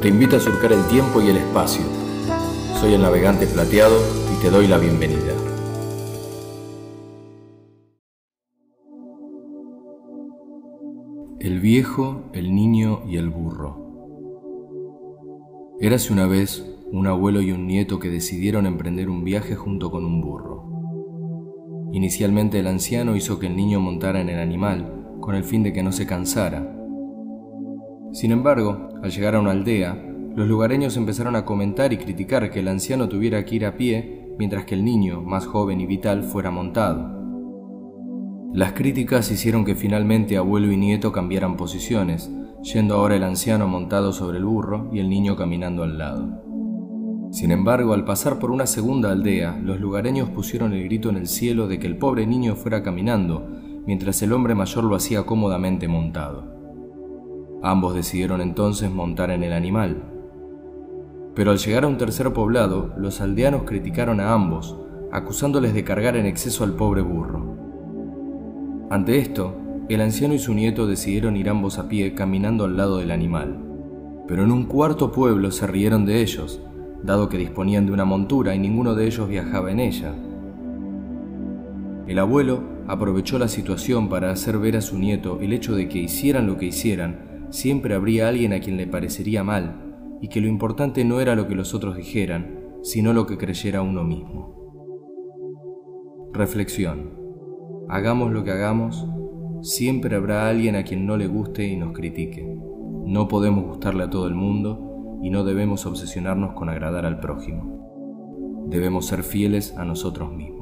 te invita a surcar el tiempo y el espacio. Soy el navegante plateado y te doy la bienvenida. El viejo, el niño y el burro. Érase una vez un abuelo y un nieto que decidieron emprender un viaje junto con un burro. Inicialmente el anciano hizo que el niño montara en el animal con el fin de que no se cansara. Sin embargo, al llegar a una aldea, los lugareños empezaron a comentar y criticar que el anciano tuviera que ir a pie mientras que el niño, más joven y vital, fuera montado. Las críticas hicieron que finalmente abuelo y nieto cambiaran posiciones, yendo ahora el anciano montado sobre el burro y el niño caminando al lado. Sin embargo, al pasar por una segunda aldea, los lugareños pusieron el grito en el cielo de que el pobre niño fuera caminando, mientras el hombre mayor lo hacía cómodamente montado. Ambos decidieron entonces montar en el animal. Pero al llegar a un tercer poblado, los aldeanos criticaron a ambos, acusándoles de cargar en exceso al pobre burro. Ante esto, el anciano y su nieto decidieron ir ambos a pie caminando al lado del animal. Pero en un cuarto pueblo se rieron de ellos, dado que disponían de una montura y ninguno de ellos viajaba en ella. El abuelo aprovechó la situación para hacer ver a su nieto el hecho de que hicieran lo que hicieran, siempre habría alguien a quien le parecería mal, y que lo importante no era lo que los otros dijeran, sino lo que creyera uno mismo. Reflexión. Hagamos lo que hagamos, siempre habrá alguien a quien no le guste y nos critique. No podemos gustarle a todo el mundo y no debemos obsesionarnos con agradar al prójimo. Debemos ser fieles a nosotros mismos.